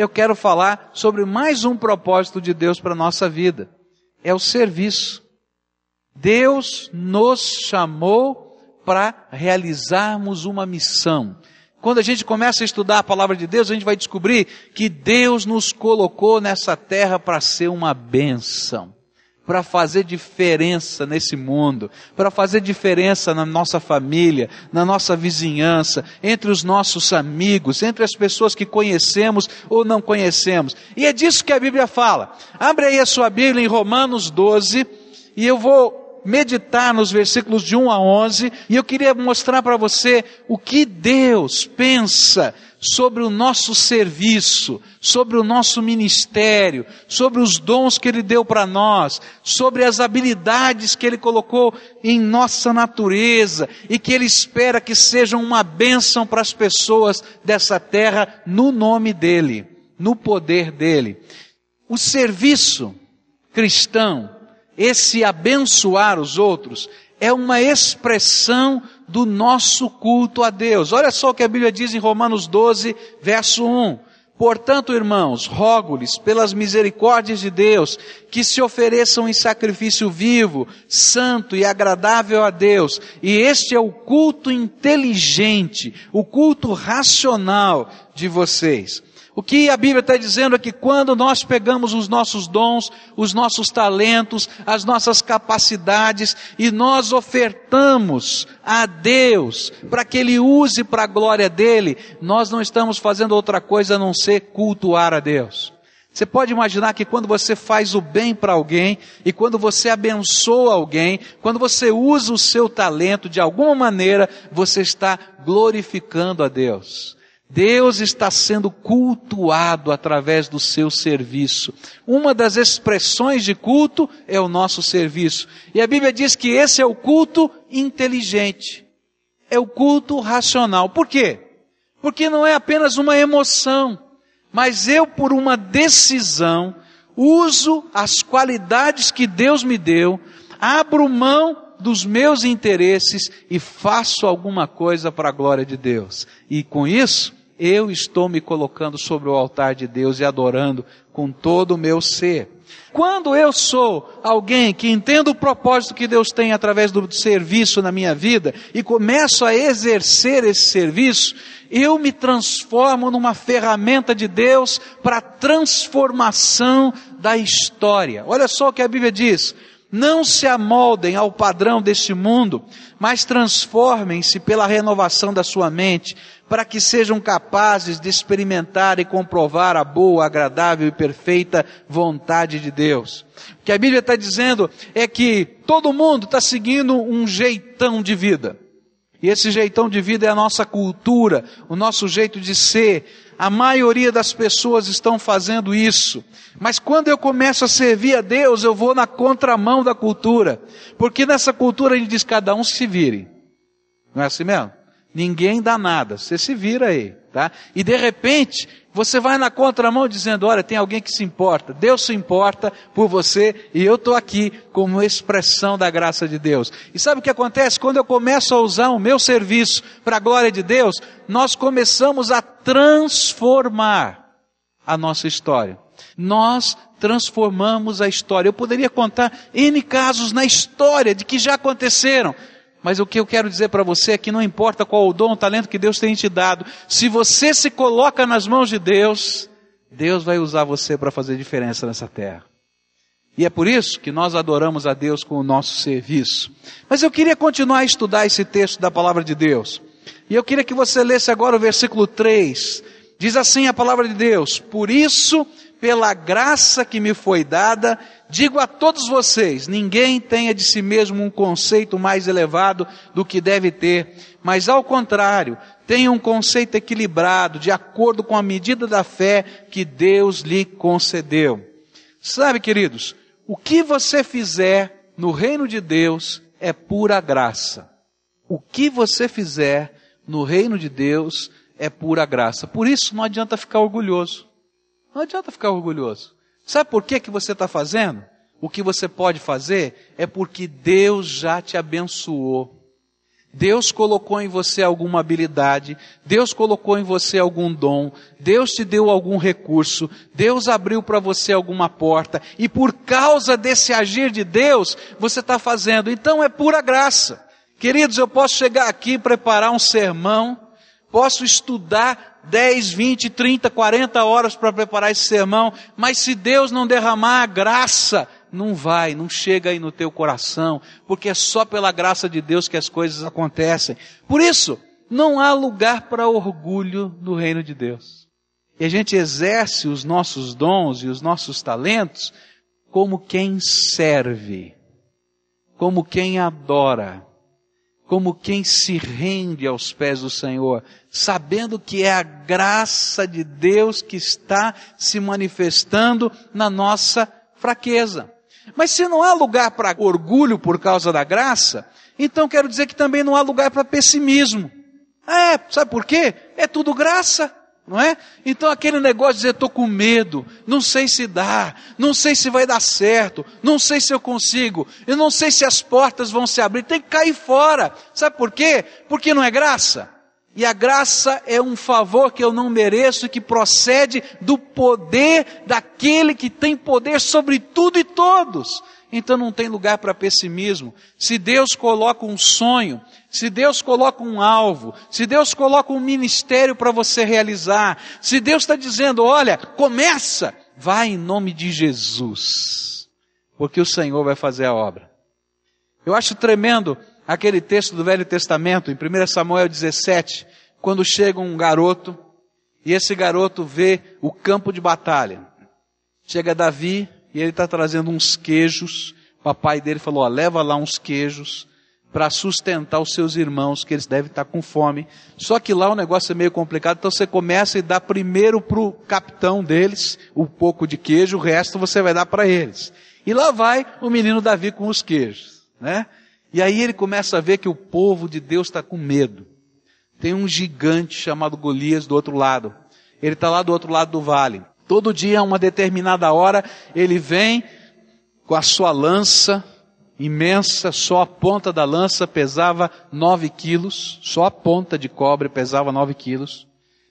eu quero falar sobre mais um propósito de Deus para a nossa vida. É o serviço. Deus nos chamou para realizarmos uma missão. Quando a gente começa a estudar a palavra de Deus, a gente vai descobrir que Deus nos colocou nessa terra para ser uma bênção para fazer diferença nesse mundo, para fazer diferença na nossa família, na nossa vizinhança, entre os nossos amigos, entre as pessoas que conhecemos ou não conhecemos. E é disso que a Bíblia fala. Abre aí a sua Bíblia em Romanos 12 e eu vou meditar nos versículos de 1 a 11 e eu queria mostrar para você o que Deus pensa sobre o nosso serviço, sobre o nosso ministério, sobre os dons que Ele deu para nós, sobre as habilidades que Ele colocou em nossa natureza e que Ele espera que sejam uma bênção para as pessoas dessa terra no nome dEle, no poder dEle. O serviço cristão, esse abençoar os outros, é uma expressão do nosso culto a Deus. Olha só o que a Bíblia diz em Romanos 12, verso 1. Portanto, irmãos, rogo-lhes pelas misericórdias de Deus que se ofereçam em sacrifício vivo, santo e agradável a Deus. E este é o culto inteligente, o culto racional de vocês. O que a Bíblia está dizendo é que quando nós pegamos os nossos dons, os nossos talentos, as nossas capacidades e nós ofertamos a Deus para que Ele use para a glória dele, nós não estamos fazendo outra coisa a não ser cultuar a Deus. Você pode imaginar que quando você faz o bem para alguém e quando você abençoa alguém, quando você usa o seu talento de alguma maneira, você está glorificando a Deus. Deus está sendo cultuado através do seu serviço. Uma das expressões de culto é o nosso serviço. E a Bíblia diz que esse é o culto inteligente. É o culto racional. Por quê? Porque não é apenas uma emoção, mas eu, por uma decisão, uso as qualidades que Deus me deu, abro mão dos meus interesses e faço alguma coisa para a glória de Deus. E com isso, eu estou me colocando sobre o altar de Deus e adorando com todo o meu ser. Quando eu sou alguém que entendo o propósito que Deus tem através do serviço na minha vida e começo a exercer esse serviço, eu me transformo numa ferramenta de Deus para a transformação da história. Olha só o que a Bíblia diz. Não se amoldem ao padrão deste mundo, mas transformem-se pela renovação da sua mente, para que sejam capazes de experimentar e comprovar a boa, agradável e perfeita vontade de Deus. O que a Bíblia está dizendo é que todo mundo está seguindo um jeitão de vida. E esse jeitão de vida é a nossa cultura, o nosso jeito de ser. A maioria das pessoas estão fazendo isso. Mas quando eu começo a servir a Deus, eu vou na contramão da cultura. Porque nessa cultura gente diz cada um se vire. Não é assim mesmo? Ninguém dá nada, você se vira aí, tá? E de repente, você vai na contramão dizendo, olha, tem alguém que se importa, Deus se importa por você e eu estou aqui como expressão da graça de Deus. E sabe o que acontece? Quando eu começo a usar o meu serviço para a glória de Deus, nós começamos a transformar a nossa história. Nós transformamos a história. Eu poderia contar N casos na história de que já aconteceram, mas o que eu quero dizer para você é que não importa qual o dom, o talento que Deus tem te dado, se você se coloca nas mãos de Deus, Deus vai usar você para fazer diferença nessa terra. E é por isso que nós adoramos a Deus com o nosso serviço. Mas eu queria continuar a estudar esse texto da palavra de Deus. E eu queria que você lesse agora o versículo 3. Diz assim a palavra de Deus: Por isso pela graça que me foi dada, digo a todos vocês: ninguém tenha de si mesmo um conceito mais elevado do que deve ter, mas ao contrário, tenha um conceito equilibrado, de acordo com a medida da fé que Deus lhe concedeu. Sabe, queridos, o que você fizer no reino de Deus é pura graça. O que você fizer no reino de Deus é pura graça. Por isso não adianta ficar orgulhoso. Não adianta ficar orgulhoso. Sabe por que, que você está fazendo? O que você pode fazer é porque Deus já te abençoou. Deus colocou em você alguma habilidade, Deus colocou em você algum dom, Deus te deu algum recurso, Deus abriu para você alguma porta, e por causa desse agir de Deus, você está fazendo. Então é pura graça. Queridos, eu posso chegar aqui, preparar um sermão, posso estudar 10, 20, 30, 40 horas para preparar esse sermão, mas se Deus não derramar a graça, não vai, não chega aí no teu coração, porque é só pela graça de Deus que as coisas acontecem. Por isso, não há lugar para orgulho no reino de Deus. E a gente exerce os nossos dons e os nossos talentos como quem serve, como quem adora, como quem se rende aos pés do Senhor, sabendo que é a graça de Deus que está se manifestando na nossa fraqueza. Mas se não há lugar para orgulho por causa da graça, então quero dizer que também não há lugar para pessimismo. É, sabe por quê? É tudo graça, não é? Então aquele negócio de dizer, estou com medo, não sei se dá, não sei se vai dar certo, não sei se eu consigo, eu não sei se as portas vão se abrir, tem que cair fora. Sabe por quê? Porque não é graça. E a graça é um favor que eu não mereço, que procede do poder daquele que tem poder sobre tudo e todos. Então não tem lugar para pessimismo. Se Deus coloca um sonho, se Deus coloca um alvo, se Deus coloca um ministério para você realizar, se Deus está dizendo, olha, começa, vai em nome de Jesus, porque o Senhor vai fazer a obra. Eu acho tremendo aquele texto do Velho Testamento, em 1 Samuel 17, quando chega um garoto, e esse garoto vê o campo de batalha. Chega Davi, e ele está trazendo uns queijos, papai dele falou, ó, leva lá uns queijos, para sustentar os seus irmãos, que eles devem estar com fome. Só que lá o negócio é meio complicado, então você começa e dá primeiro para o capitão deles um pouco de queijo, o resto você vai dar para eles. E lá vai o menino Davi com os queijos, né? E aí ele começa a ver que o povo de Deus está com medo. Tem um gigante chamado Golias do outro lado. Ele está lá do outro lado do vale. Todo dia, a uma determinada hora, ele vem com a sua lança imensa, só a ponta da lança pesava nove quilos, só a ponta de cobre pesava nove quilos.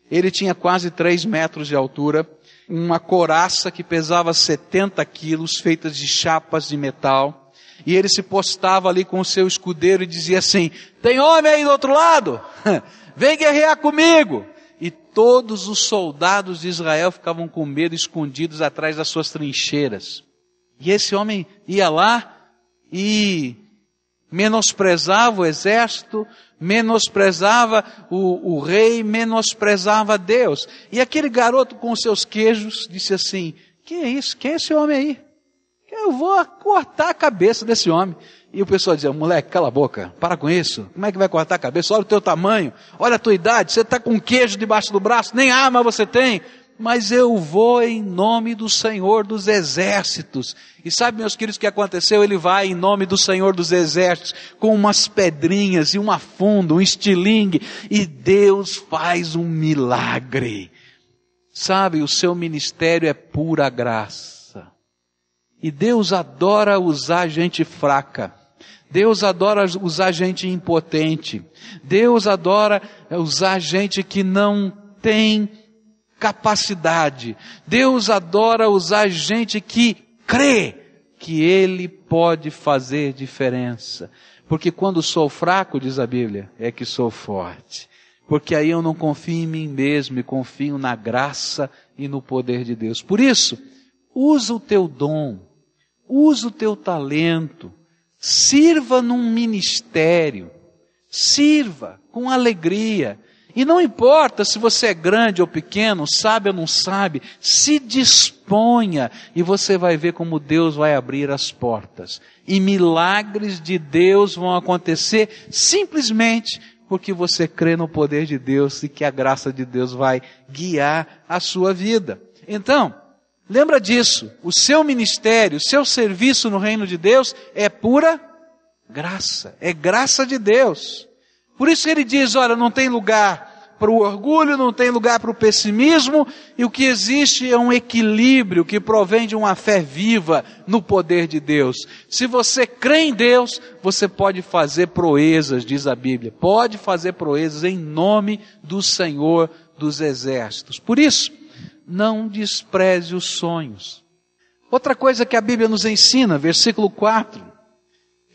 Ele tinha quase três metros de altura, uma coraça que pesava 70 quilos, feitas de chapas de metal e ele se postava ali com o seu escudeiro e dizia assim: Tem homem aí do outro lado? Vem guerrear comigo! E todos os soldados de Israel ficavam com medo, escondidos atrás das suas trincheiras. E esse homem ia lá e menosprezava o exército, menosprezava o, o rei, menosprezava Deus. E aquele garoto com seus queijos disse assim: Que é isso? Quem é esse homem aí? Eu vou cortar a cabeça desse homem. E o pessoal dizia, moleque, cala a boca, para com isso. Como é que vai cortar a cabeça? Olha o teu tamanho, olha a tua idade, você está com queijo debaixo do braço, nem arma você tem. Mas eu vou em nome do Senhor dos Exércitos. E sabe, meus queridos, o que aconteceu? Ele vai em nome do Senhor dos Exércitos, com umas pedrinhas e uma funda, um estilingue, e Deus faz um milagre. Sabe, o seu ministério é pura graça. E Deus adora usar gente fraca. Deus adora usar gente impotente. Deus adora usar gente que não tem capacidade. Deus adora usar gente que crê que Ele pode fazer diferença. Porque quando sou fraco, diz a Bíblia, é que sou forte. Porque aí eu não confio em mim mesmo e confio na graça e no poder de Deus. Por isso, usa o teu dom Usa o teu talento. Sirva num ministério. Sirva com alegria. E não importa se você é grande ou pequeno, sabe ou não sabe, se disponha e você vai ver como Deus vai abrir as portas. E milagres de Deus vão acontecer simplesmente porque você crê no poder de Deus e que a graça de Deus vai guiar a sua vida. Então, Lembra disso. O seu ministério, o seu serviço no reino de Deus é pura graça. É graça de Deus. Por isso ele diz, olha, não tem lugar para o orgulho, não tem lugar para o pessimismo, e o que existe é um equilíbrio que provém de uma fé viva no poder de Deus. Se você crê em Deus, você pode fazer proezas, diz a Bíblia, pode fazer proezas em nome do Senhor dos Exércitos. Por isso, não despreze os sonhos. Outra coisa que a Bíblia nos ensina, versículo 4,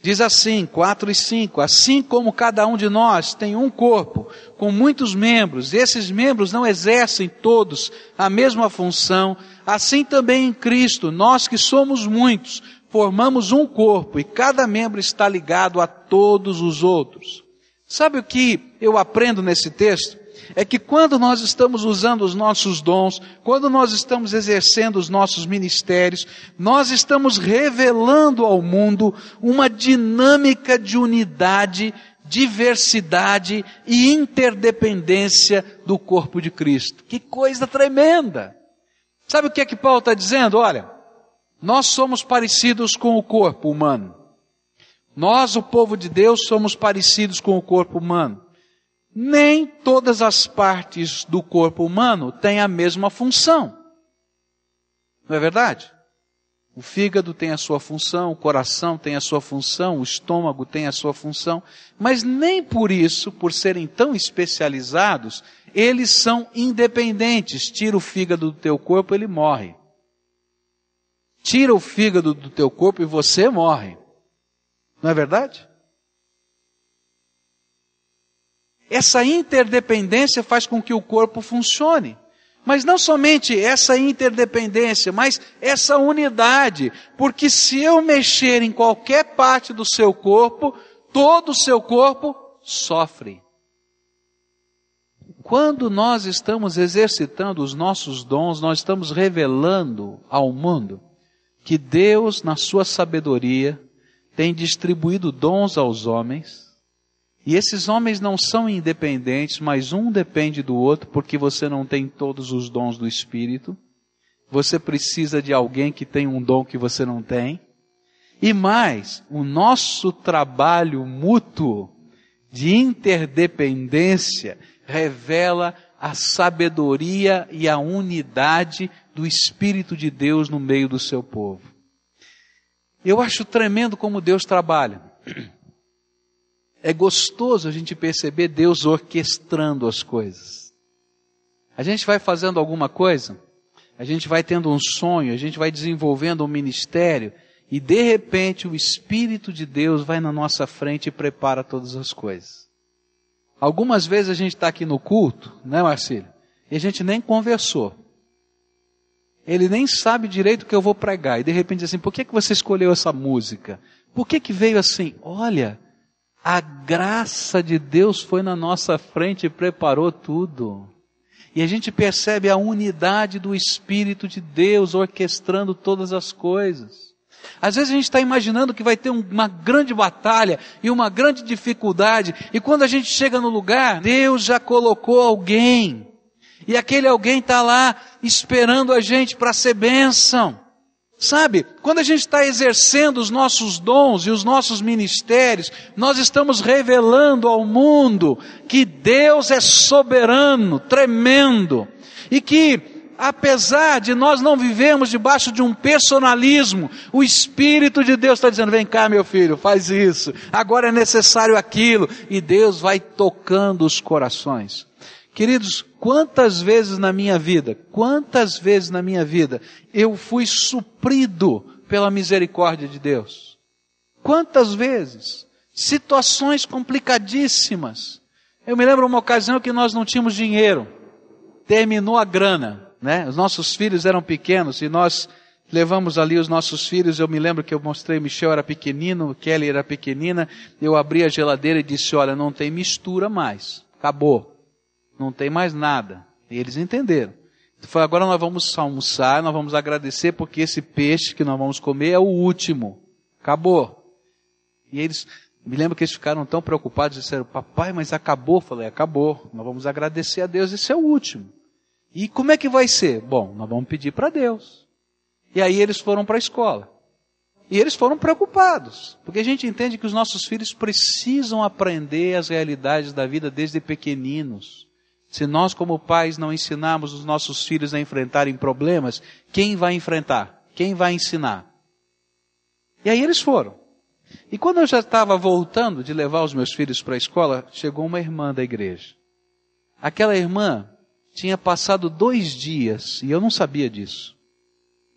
Diz assim, 4 e 5, assim como cada um de nós tem um corpo com muitos membros, e esses membros não exercem todos a mesma função, assim também em Cristo, nós que somos muitos, formamos um corpo e cada membro está ligado a todos os outros. Sabe o que eu aprendo nesse texto? É que quando nós estamos usando os nossos dons, quando nós estamos exercendo os nossos ministérios, nós estamos revelando ao mundo uma dinâmica de unidade, diversidade e interdependência do corpo de Cristo. Que coisa tremenda! Sabe o que é que Paulo está dizendo? Olha, nós somos parecidos com o corpo humano. Nós, o povo de Deus, somos parecidos com o corpo humano nem todas as partes do corpo humano têm a mesma função. Não é verdade? O fígado tem a sua função, o coração tem a sua função, o estômago tem a sua função, mas nem por isso, por serem tão especializados, eles são independentes. Tira o fígado do teu corpo, ele morre. Tira o fígado do teu corpo e você morre. Não é verdade? Essa interdependência faz com que o corpo funcione. Mas não somente essa interdependência, mas essa unidade. Porque se eu mexer em qualquer parte do seu corpo, todo o seu corpo sofre. Quando nós estamos exercitando os nossos dons, nós estamos revelando ao mundo que Deus, na sua sabedoria, tem distribuído dons aos homens e esses homens não são independentes, mas um depende do outro, porque você não tem todos os dons do Espírito. Você precisa de alguém que tem um dom que você não tem. E mais, o nosso trabalho mútuo de interdependência revela a sabedoria e a unidade do Espírito de Deus no meio do seu povo. Eu acho tremendo como Deus trabalha. É gostoso a gente perceber Deus orquestrando as coisas. A gente vai fazendo alguma coisa, a gente vai tendo um sonho, a gente vai desenvolvendo um ministério, e de repente o Espírito de Deus vai na nossa frente e prepara todas as coisas. Algumas vezes a gente está aqui no culto, né, Marcílio? E a gente nem conversou. Ele nem sabe direito o que eu vou pregar. E de repente diz assim, por que, que você escolheu essa música? Por que, que veio assim? Olha, a graça de Deus foi na nossa frente e preparou tudo. E a gente percebe a unidade do Espírito de Deus orquestrando todas as coisas. Às vezes a gente está imaginando que vai ter uma grande batalha e uma grande dificuldade, e quando a gente chega no lugar, Deus já colocou alguém, e aquele alguém está lá esperando a gente para ser bênção. Sabe, quando a gente está exercendo os nossos dons e os nossos ministérios, nós estamos revelando ao mundo que Deus é soberano, tremendo, e que, apesar de nós não vivemos debaixo de um personalismo, o Espírito de Deus está dizendo: vem cá, meu filho, faz isso, agora é necessário aquilo, e Deus vai tocando os corações. Queridos, quantas vezes na minha vida, quantas vezes na minha vida eu fui suprido pela misericórdia de Deus? Quantas vezes? Situações complicadíssimas. Eu me lembro uma ocasião que nós não tínhamos dinheiro. Terminou a grana, né? Os nossos filhos eram pequenos e nós levamos ali os nossos filhos. Eu me lembro que eu mostrei, Michel era pequenino, Kelly era pequenina. Eu abri a geladeira e disse: Olha, não tem mistura mais. Acabou não tem mais nada. E eles entenderam. Foi agora nós vamos almoçar, nós vamos agradecer porque esse peixe que nós vamos comer é o último. Acabou. E eles, me lembro que eles ficaram tão preocupados, disseram, papai, mas acabou. Eu falei, acabou. Nós vamos agradecer a Deus, esse é o último. E como é que vai ser? Bom, nós vamos pedir para Deus. E aí eles foram para a escola. E eles foram preocupados, porque a gente entende que os nossos filhos precisam aprender as realidades da vida desde pequeninos Se nós, como pais, não ensinarmos os nossos filhos a enfrentarem problemas, quem vai enfrentar? Quem vai ensinar? E aí eles foram. E quando eu já estava voltando de levar os meus filhos para a escola, chegou uma irmã da igreja. Aquela irmã tinha passado dois dias, e eu não sabia disso.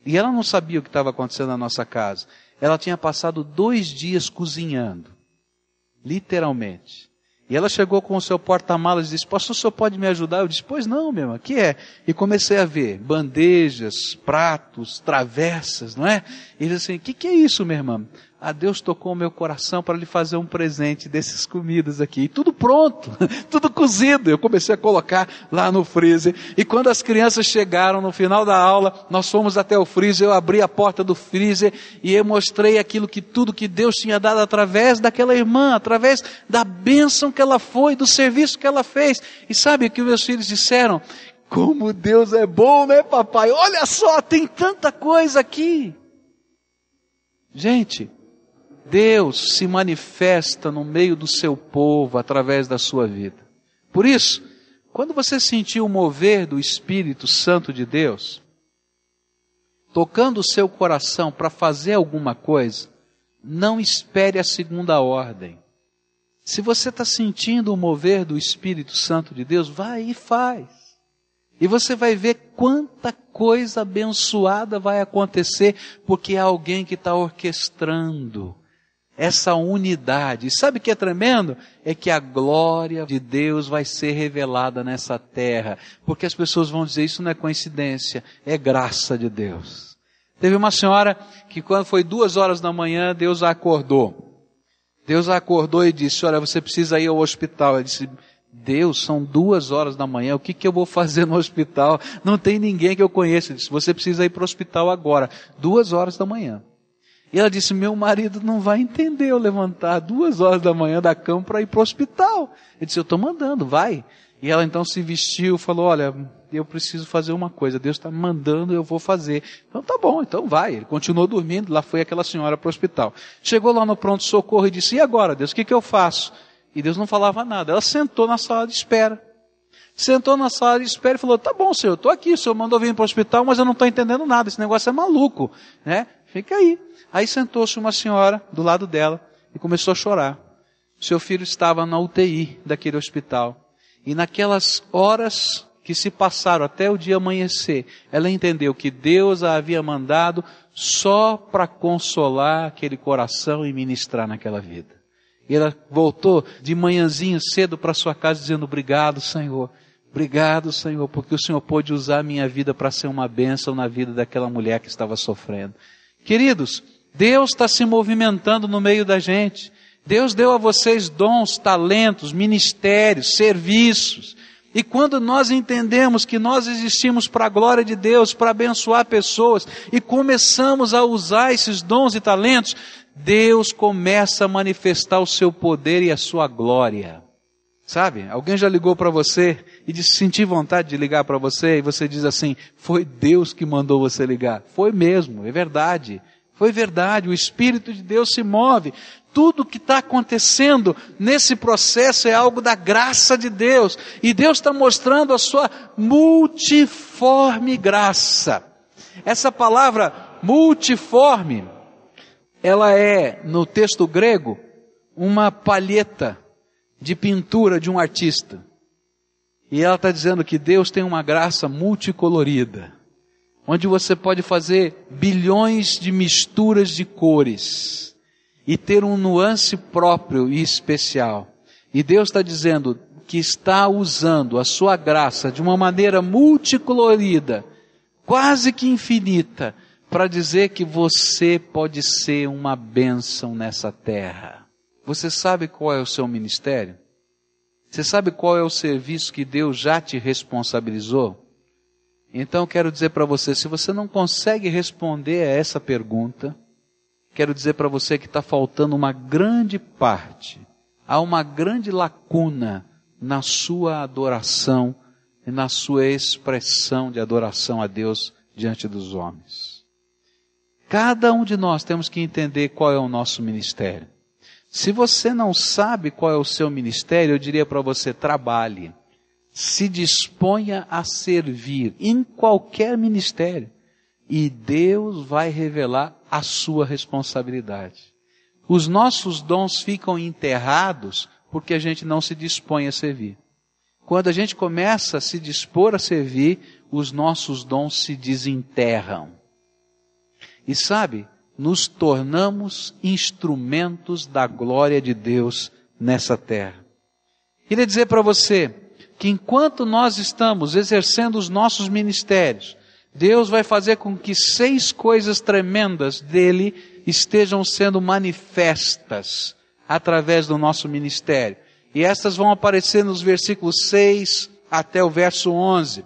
E ela não sabia o que estava acontecendo na nossa casa. Ela tinha passado dois dias cozinhando. Literalmente. E ela chegou com o seu porta-malas e disse, pastor, o senhor pode me ajudar? Eu disse, pois não, meu irmão, que é? E comecei a ver bandejas, pratos, travessas, não é? E ele disse assim, o que, que é isso, minha irmã? Ah, Deus tocou o meu coração para lhe fazer um presente dessas comidas aqui. E tudo pronto, tudo cozido. Eu comecei a colocar lá no freezer. E quando as crianças chegaram no final da aula, nós fomos até o freezer, eu abri a porta do freezer e eu mostrei aquilo que tudo que Deus tinha dado através daquela irmã, através da bênção que ela foi, do serviço que ela fez. E sabe o que meus filhos disseram? Como Deus é bom, né, papai? Olha só, tem tanta coisa aqui. Gente, Deus se manifesta no meio do seu povo através da sua vida. Por isso, quando você sentir o mover do Espírito Santo de Deus, tocando o seu coração para fazer alguma coisa, não espere a segunda ordem. Se você está sentindo o mover do Espírito Santo de Deus, vai e faz. E você vai ver quanta coisa abençoada vai acontecer, porque é alguém que está orquestrando essa unidade. Sabe o que é tremendo? É que a glória de Deus vai ser revelada nessa terra, porque as pessoas vão dizer isso não é coincidência, é graça de Deus. Teve uma senhora que quando foi duas horas da manhã, Deus a acordou. Deus a acordou e disse, olha, você precisa ir ao hospital. Ela disse, Deus, são duas horas da manhã, o que, que eu vou fazer no hospital? Não tem ninguém que eu conheça. Ele disse, você precisa ir para o hospital agora, duas horas da manhã. E ela disse: Meu marido não vai entender eu levantar duas horas da manhã da cama para ir para o hospital. Ele disse: Eu estou mandando, vai. E ela então se vestiu, falou: Olha, eu preciso fazer uma coisa, Deus está mandando, eu vou fazer. Então tá bom, então vai. Ele continuou dormindo, lá foi aquela senhora para o hospital. Chegou lá no pronto-socorro e disse: E agora, Deus, o que, que eu faço? E Deus não falava nada. Ela sentou na sala de espera. Sentou na sala de espera e falou: Tá bom, senhor, eu estou aqui, o senhor mandou vir para o hospital, mas eu não estou entendendo nada, esse negócio é maluco. Né? Fica aí. Aí sentou-se uma senhora do lado dela e começou a chorar. Seu filho estava na UTI daquele hospital. E naquelas horas que se passaram até o dia amanhecer, ela entendeu que Deus a havia mandado só para consolar aquele coração e ministrar naquela vida. E ela voltou de manhãzinho cedo para sua casa dizendo: Obrigado, Senhor. Obrigado, Senhor, porque o Senhor pôde usar a minha vida para ser uma bênção na vida daquela mulher que estava sofrendo. Queridos, Deus está se movimentando no meio da gente. Deus deu a vocês dons, talentos, ministérios, serviços. E quando nós entendemos que nós existimos para a glória de Deus, para abençoar pessoas, e começamos a usar esses dons e talentos, Deus começa a manifestar o seu poder e a sua glória. Sabe? Alguém já ligou para você e disse, senti vontade de ligar para você, e você diz assim, foi Deus que mandou você ligar. Foi mesmo, é verdade. Foi verdade, o Espírito de Deus se move. Tudo que está acontecendo nesse processo é algo da graça de Deus. E Deus está mostrando a sua multiforme graça. Essa palavra multiforme, ela é, no texto grego, uma palheta de pintura de um artista. E ela está dizendo que Deus tem uma graça multicolorida, onde você pode fazer bilhões de misturas de cores e ter um nuance próprio e especial. E Deus está dizendo que está usando a sua graça de uma maneira multicolorida, quase que infinita, para dizer que você pode ser uma bênção nessa terra. Você sabe qual é o seu ministério? Você sabe qual é o serviço que Deus já te responsabilizou? Então quero dizer para você, se você não consegue responder a essa pergunta, quero dizer para você que está faltando uma grande parte, há uma grande lacuna na sua adoração e na sua expressão de adoração a Deus diante dos homens. Cada um de nós temos que entender qual é o nosso ministério. Se você não sabe qual é o seu ministério, eu diria para você, trabalhe. Se disponha a servir em qualquer ministério e Deus vai revelar a sua responsabilidade. Os nossos dons ficam enterrados porque a gente não se dispõe a servir. Quando a gente começa a se dispor a servir, os nossos dons se desenterram. E sabe, nos tornamos instrumentos da glória de Deus nessa terra. Queria dizer para você, que enquanto nós estamos exercendo os nossos ministérios, Deus vai fazer com que seis coisas tremendas dele estejam sendo manifestas através do nosso ministério. E estas vão aparecer nos versículos 6 até o verso 11.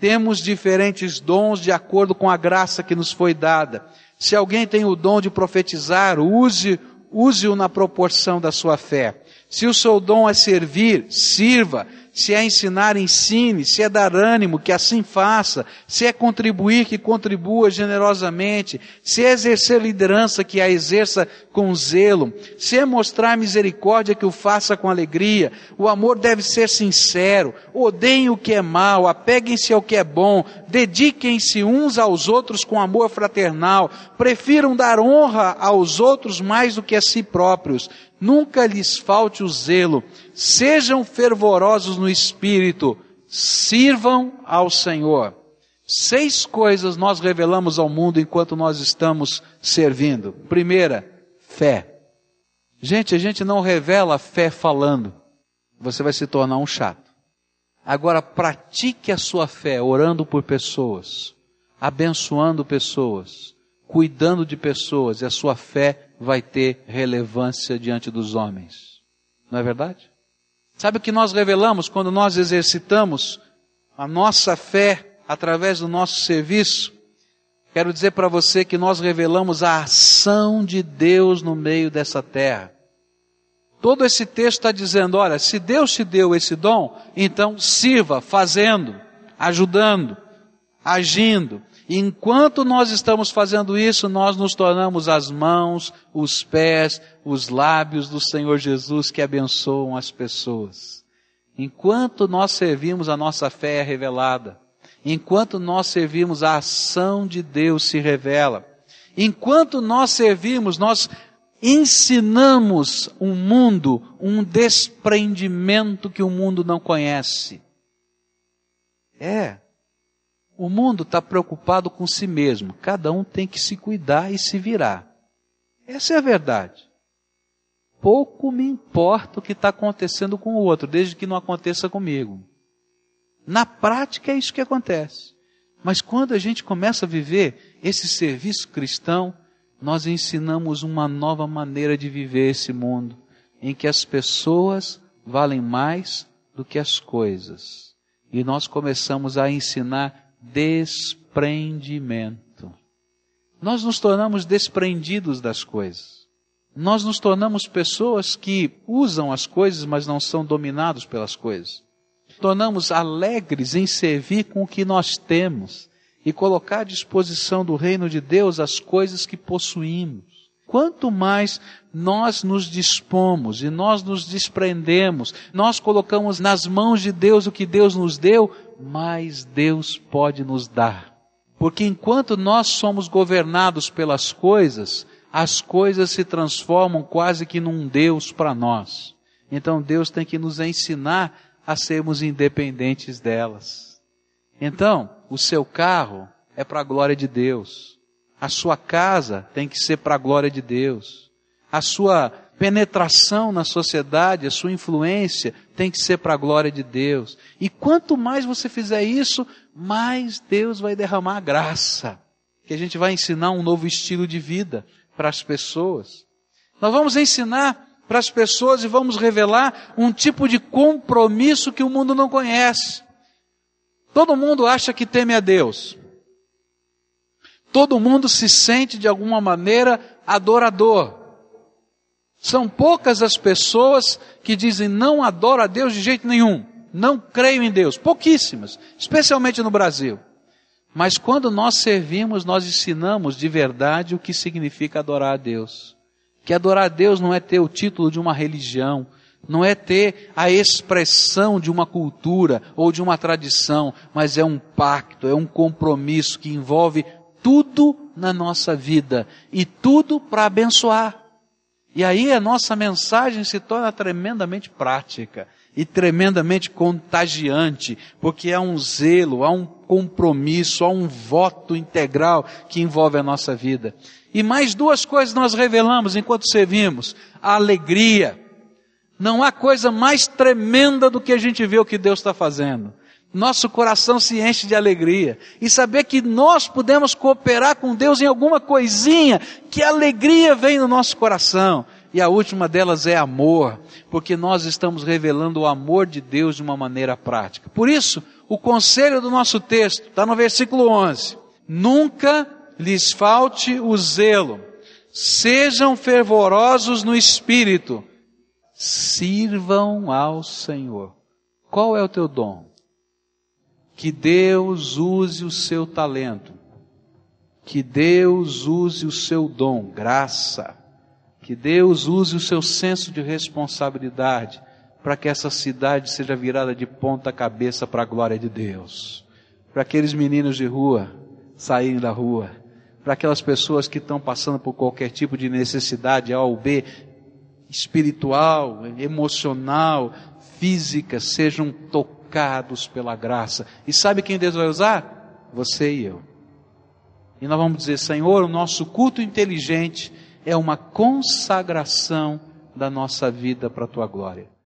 Temos diferentes dons de acordo com a graça que nos foi dada. Se alguém tem o dom de profetizar, use, use-o na proporção da sua fé. Se o seu dom é servir, sirva. Se é ensinar, ensine. Se é dar ânimo, que assim faça. Se é contribuir, que contribua generosamente. Se é exercer liderança, que a exerça com zelo. Se é mostrar misericórdia, que o faça com alegria. O amor deve ser sincero. Odeiem o que é mal. Apeguem-se ao que é bom. Dediquem-se uns aos outros com amor fraternal. Prefiram dar honra aos outros mais do que a si próprios nunca lhes falte o zelo, sejam fervorosos no espírito, sirvam ao Senhor. Seis coisas nós revelamos ao mundo enquanto nós estamos servindo. Primeira, fé. Gente, a gente não revela fé falando. Você vai se tornar um chato. Agora pratique a sua fé orando por pessoas, abençoando pessoas, cuidando de pessoas, e a sua fé vai ter relevância diante dos homens. Não é verdade? Sabe o que nós revelamos quando nós exercitamos a nossa fé através do nosso serviço? Quero dizer para você que nós revelamos a ação de Deus no meio dessa terra. Todo esse texto está dizendo: olha, se Deus te deu esse dom, então sirva fazendo, ajudando, agindo, Enquanto nós estamos fazendo isso, nós nos tornamos as mãos, os pés, os lábios do Senhor Jesus que abençoam as pessoas. Enquanto nós servimos, a nossa fé é revelada. Enquanto nós servimos, a ação de Deus se revela. Enquanto nós servimos, nós ensinamos um mundo, um desprendimento que o mundo não conhece. É, o mundo está preocupado com si mesmo. Cada um tem que se cuidar e se virar. Essa é a verdade. Pouco me importa o que está acontecendo com o outro, desde que não aconteça comigo. Na prática é isso que acontece. Mas quando a gente começa a viver esse serviço cristão, nós ensinamos uma nova maneira de viver esse mundo, em que as pessoas valem mais do que as coisas. E nós começamos a ensinar desprendimento. Nós nos tornamos desprendidos das coisas. Nós nos tornamos pessoas que usam as coisas, mas não são dominados pelas coisas. Tornamos alegres em servir com o que nós temos e colocar à disposição do reino de Deus as coisas que possuímos. Quanto mais nós nos dispomos e nós nos desprendemos, nós colocamos nas mãos de Deus o que Deus nos deu, mais Deus pode nos dar. Porque enquanto nós somos governados pelas coisas, as coisas se transformam quase que num Deus para nós. Então Deus tem que nos ensinar a sermos independentes delas. Então, o seu carro é para a glória de Deus. A sua casa tem que ser para a glória de Deus. A sua penetração na sociedade, a sua influência tem que ser para a glória de Deus. E quanto mais você fizer isso, mais Deus vai derramar graça. Que a gente vai ensinar um novo estilo de vida para as pessoas. Nós vamos ensinar para as pessoas e vamos revelar um tipo de compromisso que o mundo não conhece. Todo mundo acha que teme a Deus. Todo mundo se sente de alguma maneira adorador. São poucas as pessoas que dizem não adoro a Deus de jeito nenhum, não creio em Deus, pouquíssimas, especialmente no Brasil. Mas quando nós servimos, nós ensinamos de verdade o que significa adorar a Deus. Que adorar a Deus não é ter o título de uma religião, Não é ter a expressão de uma cultura ou de uma tradição, mas é um pacto, é um compromisso que envolve tudo na nossa vida e tudo para abençoar. E aí a nossa mensagem se torna tremendamente prática e tremendamente contagiante, porque há um zelo, há um compromisso, há um voto integral que envolve a nossa vida. E mais duas coisas nós revelamos enquanto servimos: a alegria. Não há coisa mais tremenda do que a gente ver o que Deus está fazendo. Nosso coração se enche de alegria. E saber que nós podemos cooperar com Deus em alguma coisinha, que alegria vem no nosso coração. E a última delas é amor, porque nós estamos revelando o amor de Deus de uma maneira prática. Por isso, o conselho do nosso texto está no versículo 11: Nunca lhes falte o zelo, sejam fervorosos no espírito, sirvam ao Senhor. Qual é o teu dom? Que Deus use o seu talento, que Deus use o seu dom, graça. Que Deus use o seu senso de responsabilidade para que essa cidade seja virada de ponta cabeça para a glória de Deus. Para aqueles meninos de rua saírem da rua, para aquelas pessoas que estão passando por qualquer tipo de necessidade A ou B, espiritual, emocional, física, sejam tocados pela graça. E sabe quem Deus vai usar? Você e eu. E nós vamos dizer, Senhor, o nosso culto inteligente é uma consagração da nossa vida para a tua glória.